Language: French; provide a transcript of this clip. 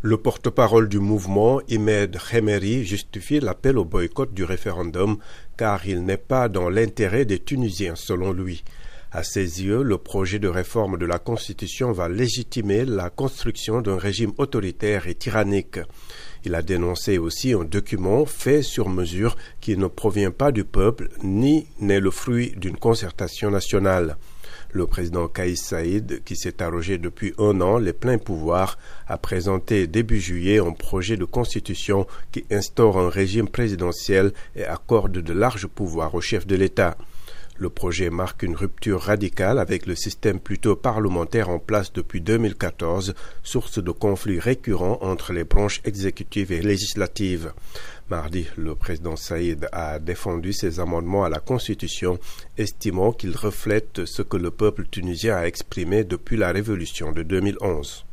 Le porte-parole du mouvement, Imed Khemeri, justifie l'appel au boycott du référendum car il n'est pas dans l'intérêt des Tunisiens, selon lui. À ses yeux, le projet de réforme de la Constitution va légitimer la construction d'un régime autoritaire et tyrannique. Il a dénoncé aussi un document fait sur mesure qui ne provient pas du peuple ni n'est le fruit d'une concertation nationale. Le président Kaïs Saïd, qui s'est arrogé depuis un an les pleins pouvoirs, a présenté début juillet un projet de constitution qui instaure un régime présidentiel et accorde de larges pouvoirs au chef de l'État. Le projet marque une rupture radicale avec le système plutôt parlementaire en place depuis 2014, source de conflits récurrents entre les branches exécutives et législatives. Mardi, le président Saïd a défendu ses amendements à la Constitution, estimant qu'ils reflètent ce que le peuple tunisien a exprimé depuis la révolution de 2011.